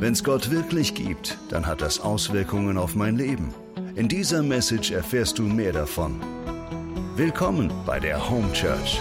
Wenn es Gott wirklich gibt, dann hat das Auswirkungen auf mein Leben. In dieser Message erfährst du mehr davon. Willkommen bei der Home Church.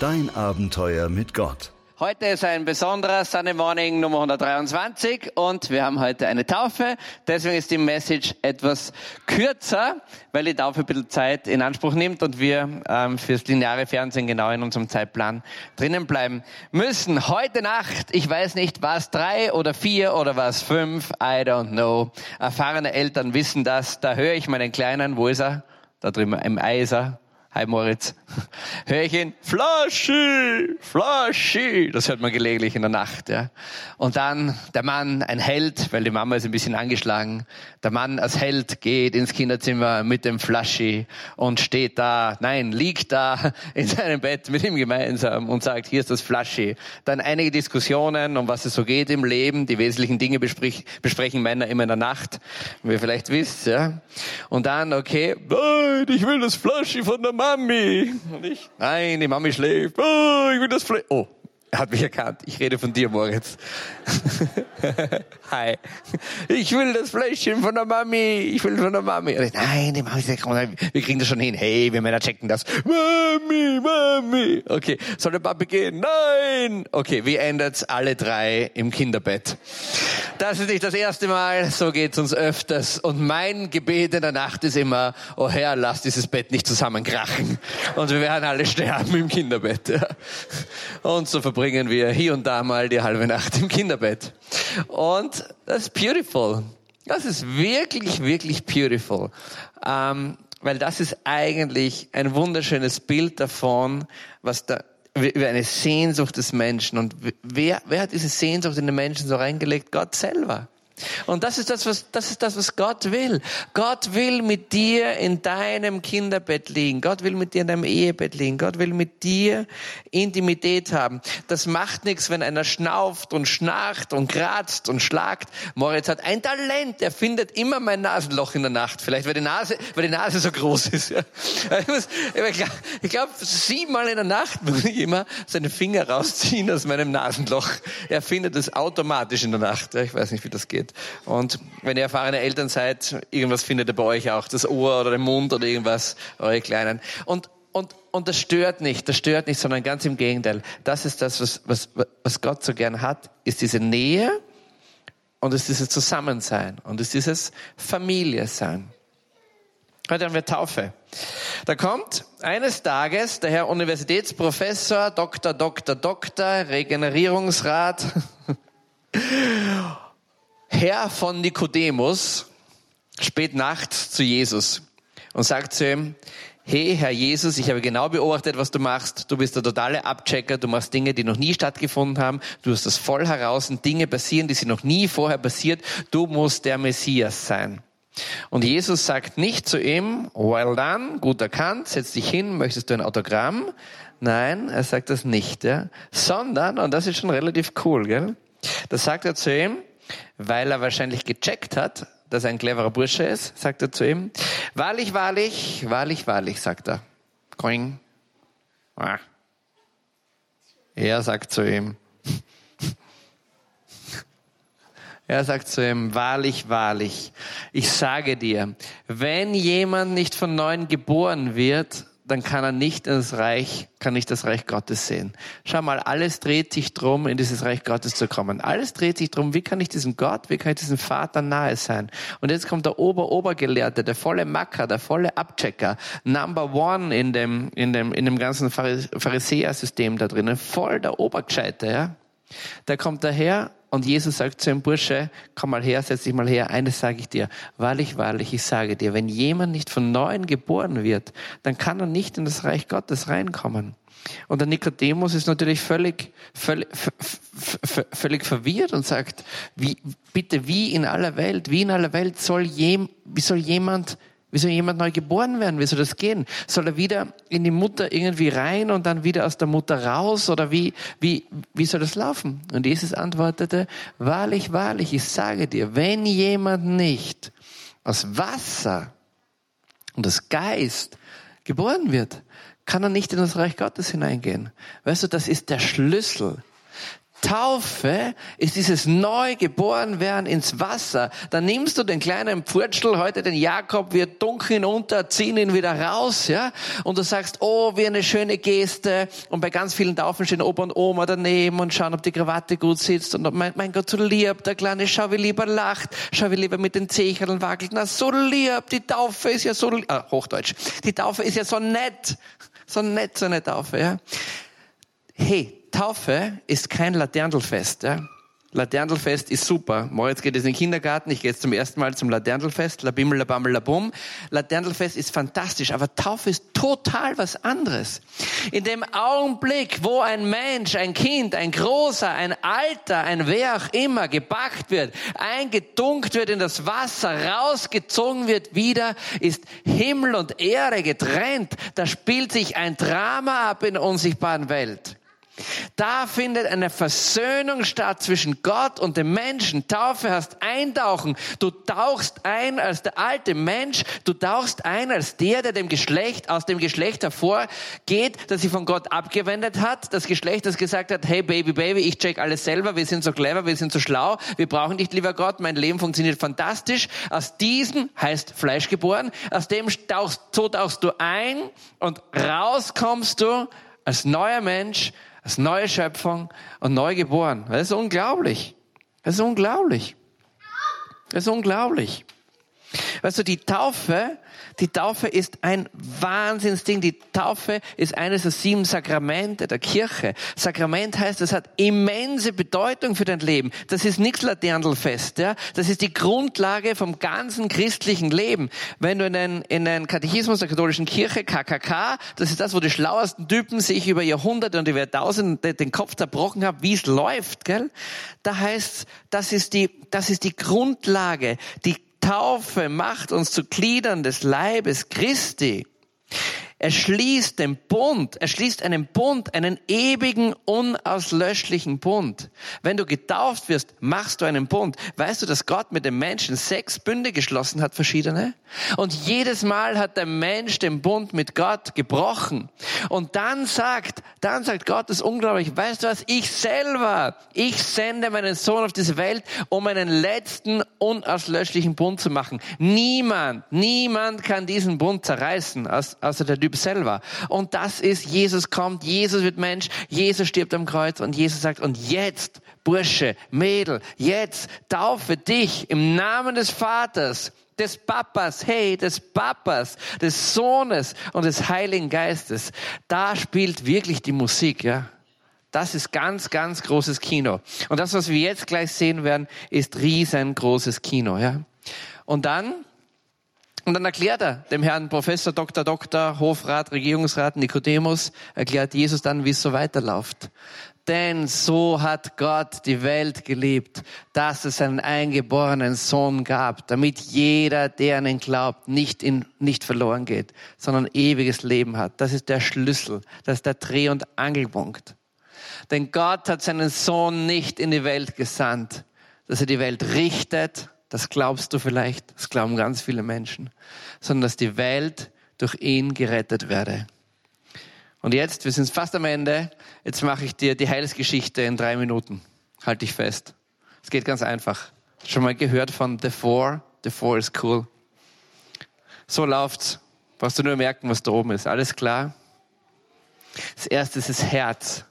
Dein Abenteuer mit Gott. Heute ist ein besonderer Sunday Morning Nummer 123 und wir haben heute eine Taufe. Deswegen ist die Message etwas kürzer, weil die Taufe ein bisschen Zeit in Anspruch nimmt und wir ähm, fürs lineare Fernsehen genau in unserem Zeitplan drinnen bleiben müssen. Heute Nacht, ich weiß nicht, was drei oder vier oder was fünf, I don't know. Erfahrene Eltern wissen das. Da höre ich meinen Kleinen, wo ist er? Da drüben im Eiser Hi Moritz. Hör ich ihn, Flaschi, Flaschi. Das hört man gelegentlich in der Nacht. Ja. Und dann der Mann, ein Held, weil die Mama ist ein bisschen angeschlagen. Der Mann als Held geht ins Kinderzimmer mit dem Flaschi und steht da, nein, liegt da in seinem Bett mit ihm gemeinsam und sagt, hier ist das Flaschi. Dann einige Diskussionen, um was es so geht im Leben. Die wesentlichen Dinge besprich, besprechen Männer immer in der Nacht, wie ihr vielleicht wisst. Ja. Und dann, okay, nein, ich will das Flaschi von der Mami. Und ich, nein, die Mami schläft. Oh, ich will das Fleisch. Oh, er hat mich erkannt. Ich rede von dir, Moritz. Hi. Ich will das Fläschchen von der Mami. Ich will von der Mami. Ich, nein, die Mami sagt, wir kriegen das schon hin. Hey, wir Männer checken das. Mami, Mami. Okay, soll der Papi gehen? Nein. Okay, wie endert's alle drei im Kinderbett? Das ist nicht das erste Mal. So geht's uns öfters. Und mein Gebet in der Nacht ist immer, oh Herr, lass dieses Bett nicht zusammenkrachen. Und wir werden alle sterben im Kinderbett. Und so verbringen wir hier und da mal die halbe Nacht im Kinderbett. Und das ist beautiful. Das ist wirklich, wirklich beautiful. Ähm, weil das ist eigentlich ein wunderschönes Bild davon, was da, über eine Sehnsucht des Menschen. Und wer, wer hat diese Sehnsucht in den Menschen so reingelegt? Gott selber. Und das ist das, was, das ist das, was Gott will. Gott will mit dir in deinem Kinderbett liegen. Gott will mit dir in deinem Ehebett liegen. Gott will mit dir Intimität haben. Das macht nichts, wenn einer schnauft und schnarcht und kratzt und schlagt. Moritz hat ein Talent. Er findet immer mein Nasenloch in der Nacht. Vielleicht, weil die Nase, weil die Nase so groß ist. Ja. Ich glaube, siebenmal in der Nacht muss ich immer seine Finger rausziehen aus meinem Nasenloch. Er findet es automatisch in der Nacht. Ich weiß nicht, wie das geht. Und wenn ihr erfahrene Eltern seid, irgendwas findet ihr bei euch auch, das Ohr oder den Mund oder irgendwas, eure Kleinen. Und und, und das stört nicht, das stört nicht, sondern ganz im Gegenteil. Das ist das, was, was, was Gott so gern hat, ist diese Nähe und ist dieses Zusammensein und ist dieses Familie sein. Heute haben wir Taufe. Da kommt eines Tages der Herr Universitätsprofessor, Doktor, Doktor, Doktor, Regenerierungsrat, Herr von Nikodemus spät nachts zu Jesus und sagt zu ihm, hey Herr Jesus, ich habe genau beobachtet, was du machst. Du bist der totale Abchecker, du machst Dinge, die noch nie stattgefunden haben. Du hast das voll heraus und Dinge passieren, die sind noch nie vorher passiert. Du musst der Messias sein. Und Jesus sagt nicht zu ihm, well done, gut erkannt, setz dich hin, möchtest du ein Autogramm? Nein, er sagt das nicht, ja. Sondern, und das ist schon relativ cool, gell? Da sagt er zu ihm, weil er wahrscheinlich gecheckt hat, dass er ein cleverer Bursche ist, sagt er zu ihm, wahrlich, wahrlich, wahrlich, wahrlich, sagt er. Coing. Ah. Er sagt zu ihm, er sagt zu ihm, wahrlich, wahrlich, ich sage dir, wenn jemand nicht von neuem geboren wird, dann kann er nicht ins Reich, kann nicht das Reich Gottes sehen. Schau mal, alles dreht sich drum, in dieses Reich Gottes zu kommen. Alles dreht sich drum, wie kann ich diesem Gott, wie kann ich diesem Vater nahe sein? Und jetzt kommt der Ober-Obergelehrte, der volle Macker, der volle Abchecker, Number One in dem, in dem, in dem ganzen Pharisäer-System da drinnen, voll der Obergescheite, ja. Der kommt daher und Jesus sagt zu dem Bursche, komm mal her, setz dich mal her, eines sage ich dir, wahrlich, wahrlich, ich sage dir, wenn jemand nicht von neuem geboren wird, dann kann er nicht in das Reich Gottes reinkommen. Und der Nikodemus ist natürlich völlig, völlig, völlig verwirrt und sagt, wie, bitte, wie in aller Welt, wie in aller Welt soll, jem, wie soll jemand wie soll jemand neu geboren werden? Wie soll das gehen? Soll er wieder in die Mutter irgendwie rein und dann wieder aus der Mutter raus? Oder wie, wie, wie soll das laufen? Und Jesus antwortete, wahrlich, wahrlich, ich sage dir, wenn jemand nicht aus Wasser und aus Geist geboren wird, kann er nicht in das Reich Gottes hineingehen. Weißt du, das ist der Schlüssel. Taufe ist dieses Neugeborenwerden ins Wasser. Dann nimmst du den kleinen Pfurtschel, heute den Jakob, wir dunkeln ihn unter, ziehen ihn wieder raus, ja. Und du sagst, oh, wie eine schöne Geste. Und bei ganz vielen Taufen stehen Opa und Oma daneben und schauen, ob die Krawatte gut sitzt. Und mein, mein Gott, so lieb, der Kleine, schau, wie lieber lacht. Schau, wie lieber mit den Zechern wackelt. Na, so lieb, die Taufe ist ja so, ah, Hochdeutsch. Die Taufe ist ja so nett. So nett, so eine Taufe, ja. Hey, Taufe ist kein Laterndelfest. Ja? Laterndelfest ist super. Moritz geht jetzt in den Kindergarten, ich gehe jetzt zum ersten Mal zum Laterndelfest, la bimmel, la bammel, la bum. Laterndelfest ist fantastisch, aber Taufe ist total was anderes. In dem Augenblick, wo ein Mensch, ein Kind, ein Großer, ein Alter, ein wer auch immer gebackt wird, eingedunkt wird in das Wasser, rausgezogen wird wieder, ist Himmel und Erde getrennt. Da spielt sich ein Drama ab in der unsichtbaren Welt. Da findet eine Versöhnung statt zwischen Gott und dem Menschen. Taufe heißt eintauchen. Du tauchst ein als der alte Mensch. Du tauchst ein als der, der dem Geschlecht, aus dem Geschlecht hervorgeht, das sich von Gott abgewendet hat. Das Geschlecht, das gesagt hat, hey Baby, Baby, ich check alles selber. Wir sind so clever, wir sind so schlau. Wir brauchen dich, lieber Gott. Mein Leben funktioniert fantastisch. Aus diesem heißt Fleisch geboren. Aus dem tauchst, so tauchst du ein und raus kommst du als neuer Mensch als neue Schöpfung und neu geboren. Das ist unglaublich. Das ist unglaublich. Das ist unglaublich. Weißt du, die Taufe die Taufe ist ein Wahnsinnsding. Die Taufe ist eines der sieben Sakramente der Kirche. Sakrament heißt, es hat immense Bedeutung für dein Leben. Das ist nichts Laternelfest, ja. Das ist die Grundlage vom ganzen christlichen Leben. Wenn du in den, in den Katechismus der katholischen Kirche, KKK, das ist das, wo die schlauesten Typen sich über Jahrhunderte und über Jahrtausende den Kopf zerbrochen haben, wie es läuft, gell? Da heißt, das ist die, das ist die Grundlage, die Taufe macht uns zu Gliedern des Leibes Christi. Er schließt den Bund, er schließt einen Bund, einen ewigen, unauslöschlichen Bund. Wenn du getauft wirst, machst du einen Bund. Weißt du, dass Gott mit dem Menschen sechs Bünde geschlossen hat, verschiedene? Und jedes Mal hat der Mensch den Bund mit Gott gebrochen. Und dann sagt, dann sagt Gott, das ist unglaublich, weißt du was, ich selber, ich sende meinen Sohn auf diese Welt, um einen letzten, unauslöschlichen Bund zu machen. Niemand, niemand kann diesen Bund zerreißen, außer der Typ selber. Und das ist, Jesus kommt, Jesus wird Mensch, Jesus stirbt am Kreuz und Jesus sagt, und jetzt, Bursche, Mädel, jetzt taufe dich im Namen des Vaters, des Papas, hey, des Papas, des Sohnes und des Heiligen Geistes. Da spielt wirklich die Musik, ja. Das ist ganz, ganz großes Kino. Und das, was wir jetzt gleich sehen werden, ist riesengroßes Kino, ja. Und dann und dann erklärt er dem Herrn Professor, Dr. Dr., Hofrat, Regierungsrat Nikodemus, erklärt Jesus dann, wie es so weiterläuft. Denn so hat Gott die Welt geliebt, dass es einen eingeborenen Sohn gab, damit jeder, der an ihn glaubt, nicht, in, nicht verloren geht, sondern ewiges Leben hat. Das ist der Schlüssel, das ist der Dreh- und Angelpunkt. Denn Gott hat seinen Sohn nicht in die Welt gesandt, dass er die Welt richtet, das glaubst du vielleicht, das glauben ganz viele Menschen, sondern dass die Welt durch ihn gerettet werde. Und jetzt, wir sind fast am Ende, jetzt mache ich dir die Heilsgeschichte in drei Minuten. Halt dich fest. Es geht ganz einfach. Schon mal gehört von The Four? The Four is cool. So läuft's. Brauchst du nur merken, was da oben ist. Alles klar? Das erste ist das Herz.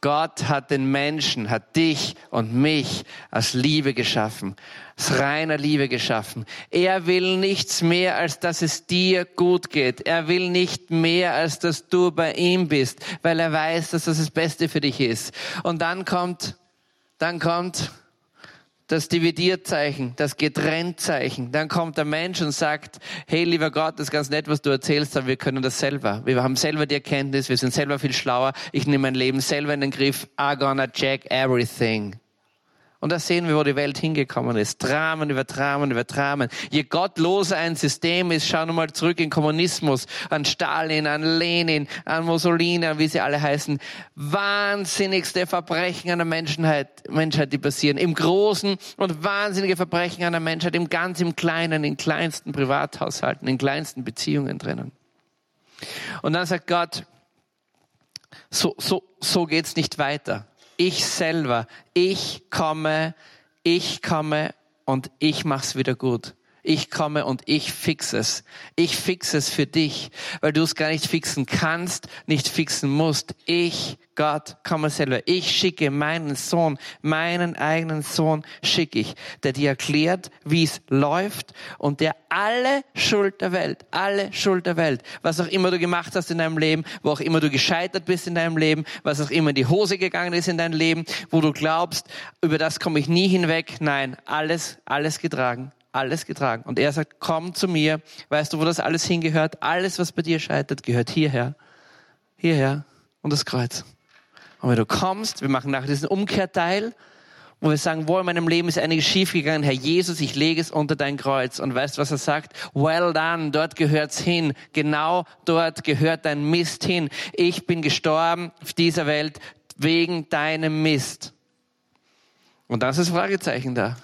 Gott hat den Menschen, hat dich und mich aus Liebe geschaffen, aus reiner Liebe geschaffen. Er will nichts mehr, als dass es dir gut geht. Er will nicht mehr, als dass du bei ihm bist, weil er weiß, dass das das Beste für dich ist. Und dann kommt, dann kommt das Dividierzeichen, das Getrenntzeichen. Dann kommt der Mensch und sagt, hey lieber Gott, das ist ganz nett, was du erzählst, aber wir können das selber. Wir haben selber die Erkenntnis, wir sind selber viel schlauer. Ich nehme mein Leben selber in den Griff. I'm gonna check everything. Und da sehen wir, wo die Welt hingekommen ist. Dramen über Dramen über Dramen. Je gottloser ein System ist, schau mal zurück in Kommunismus, an Stalin, an Lenin, an Mussolini, an wie sie alle heißen. Wahnsinnigste Verbrechen an der Menschheit, Menschheit, die passieren. Im Großen und wahnsinnige Verbrechen an der Menschheit, im ganz im Kleinen, in kleinsten Privathaushalten, in kleinsten Beziehungen drinnen. Und dann sagt Gott, so, so, so geht's nicht weiter. Ich selber, ich komme, ich komme und ich mach's wieder gut. Ich komme und ich fix es. Ich fix es für dich, weil du es gar nicht fixen kannst, nicht fixen musst. Ich, Gott, komme selber. Ich schicke meinen Sohn, meinen eigenen Sohn schicke ich, der dir erklärt, wie es läuft und der alle Schuld der Welt, alle Schuld der Welt, was auch immer du gemacht hast in deinem Leben, wo auch immer du gescheitert bist in deinem Leben, was auch immer in die Hose gegangen ist in deinem Leben, wo du glaubst, über das komme ich nie hinweg. Nein, alles, alles getragen alles getragen. Und er sagt, komm zu mir. Weißt du, wo das alles hingehört? Alles, was bei dir scheitert, gehört hierher. Hierher. Und das Kreuz. Und wenn du kommst, wir machen nachher diesen Umkehrteil, wo wir sagen, wo in meinem Leben ist einiges schiefgegangen, Herr Jesus, ich lege es unter dein Kreuz. Und weißt du, was er sagt? Well done, dort gehört's hin. Genau dort gehört dein Mist hin. Ich bin gestorben auf dieser Welt wegen deinem Mist. Und das ist Fragezeichen da.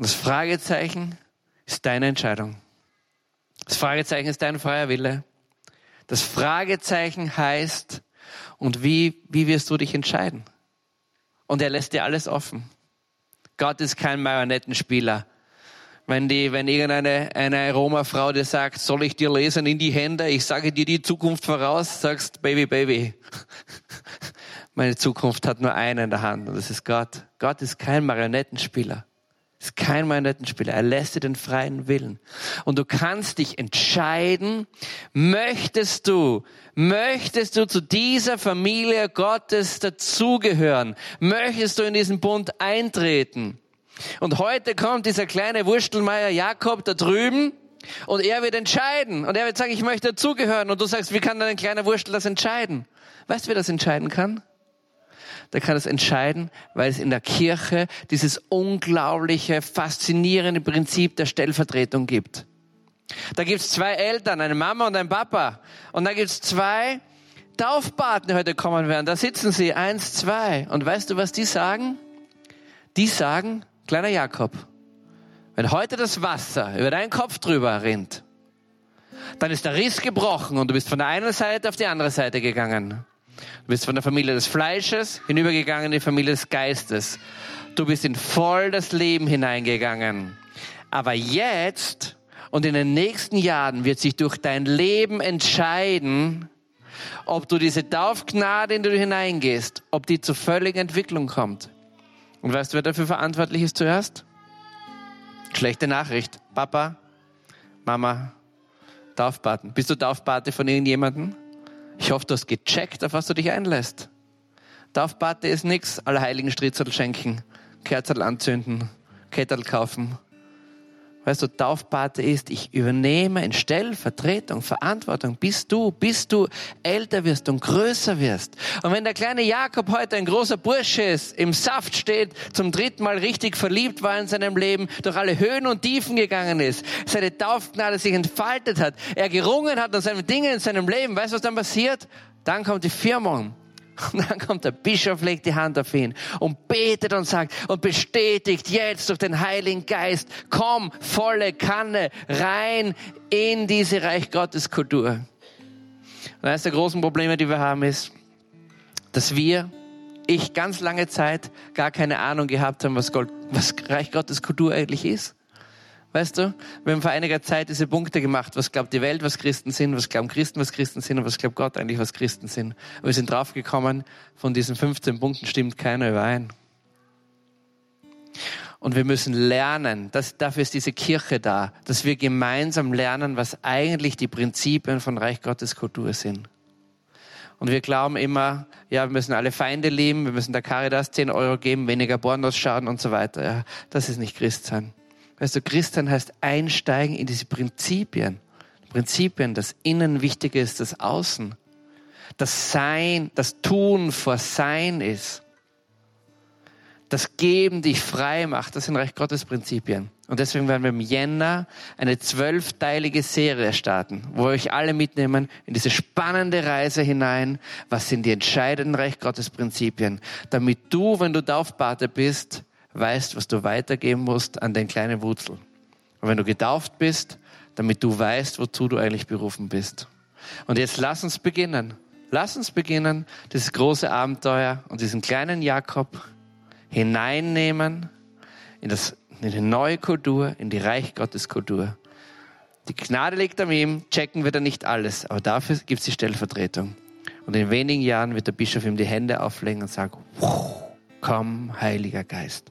Und das Fragezeichen ist deine Entscheidung. Das Fragezeichen ist dein freier Wille. Das Fragezeichen heißt, und wie, wie wirst du dich entscheiden? Und er lässt dir alles offen. Gott ist kein Marionettenspieler. Wenn die, wenn irgendeine eine Roma-Frau dir sagt, soll ich dir lesen in die Hände, ich sage dir die Zukunft voraus, sagst, Baby, Baby. Meine Zukunft hat nur einen in der Hand und das ist Gott. Gott ist kein Marionettenspieler ist kein Marionettenspieler. Er lässt dir den freien Willen. Und du kannst dich entscheiden, möchtest du, möchtest du zu dieser Familie Gottes dazugehören? Möchtest du in diesen Bund eintreten? Und heute kommt dieser kleine Wurstelmeier Jakob da drüben und er wird entscheiden. Und er wird sagen, ich möchte dazugehören. Und du sagst, wie kann denn ein kleiner Wurstel das entscheiden? Weißt du, wer das entscheiden kann? Der kann das entscheiden, weil es in der Kirche dieses unglaubliche, faszinierende Prinzip der Stellvertretung gibt. Da gibt's zwei Eltern, eine Mama und ein Papa. Und da gibt's zwei Taufpaten, die heute kommen werden. Da sitzen sie, eins, zwei. Und weißt du, was die sagen? Die sagen, kleiner Jakob, wenn heute das Wasser über deinen Kopf drüber rinnt, dann ist der Riss gebrochen und du bist von der einen Seite auf die andere Seite gegangen. Du bist von der Familie des Fleisches hinübergegangen in die Familie des Geistes. Du bist in voll das Leben hineingegangen. Aber jetzt und in den nächsten Jahren wird sich durch dein Leben entscheiden, ob du diese Taufgnade, in die du hineingehst, ob die zur völligen Entwicklung kommt. Und weißt du, wer dafür verantwortlich ist zuerst? Schlechte Nachricht. Papa, Mama, Taufpaten. Bist du Taufpate von irgendjemandem? Ich hoffe, du hast gecheckt, auf was du dich einlässt. Taufpate ist nix, Allerheiligen Stritzel schenken, Kerzel anzünden, Kettel kaufen. Weißt du, Taufpate ist, ich übernehme in Stellvertretung Verantwortung, bis du, bis du älter wirst und größer wirst. Und wenn der kleine Jakob heute ein großer Bursche ist, im Saft steht, zum dritten Mal richtig verliebt war in seinem Leben, durch alle Höhen und Tiefen gegangen ist, seine Taufgnade sich entfaltet hat, er gerungen hat an seinen Dingen in seinem Leben, weißt du, was dann passiert? Dann kommt die Firmung. Und dann kommt der Bischof, legt die Hand auf ihn und betet und sagt und bestätigt jetzt durch den Heiligen Geist, komm, volle Kanne, rein in diese Reich Gottes Kultur. Und eines der großen Probleme, die wir haben, ist, dass wir, ich ganz lange Zeit gar keine Ahnung gehabt haben, was, Gott, was Reich Gottes Kultur eigentlich ist. Weißt du, wir haben vor einiger Zeit diese Punkte gemacht. Was glaubt die Welt, was Christen sind? Was glauben Christen, was Christen sind? Und was glaubt Gott eigentlich, was Christen sind? Und wir sind draufgekommen, von diesen 15 Punkten stimmt keiner überein. Und wir müssen lernen, dass, dafür ist diese Kirche da, dass wir gemeinsam lernen, was eigentlich die Prinzipien von Reich Gottes Kultur sind. Und wir glauben immer, ja, wir müssen alle Feinde lieben, wir müssen der Caritas 10 Euro geben, weniger Pornos schauen und so weiter. Ja, das ist nicht Christsein. Weißt du, Christian heißt einsteigen in diese Prinzipien. Prinzipien, das Innen wichtiger ist das Außen. Das Sein, das Tun vor Sein ist. Das Geben dich frei macht, das sind Recht Gottes Prinzipien. Und deswegen werden wir im Jänner eine zwölfteilige Serie starten, wo wir euch alle mitnehmen in diese spannende Reise hinein. Was sind die entscheidenden Recht Gottes Prinzipien? Damit du, wenn du Taufpate bist, weißt, was du weitergeben musst an den kleinen Wurzel. Und wenn du getauft bist, damit du weißt, wozu du eigentlich berufen bist. Und jetzt lass uns beginnen. Lass uns beginnen, dieses große Abenteuer und diesen kleinen Jakob hineinnehmen in, das, in die neue Kultur, in die Reich Gottes Kultur. Die Gnade liegt an ihm, checken wir da nicht alles, aber dafür gibt es die Stellvertretung. Und in wenigen Jahren wird der Bischof ihm die Hände auflegen und sagen, komm, Heiliger Geist.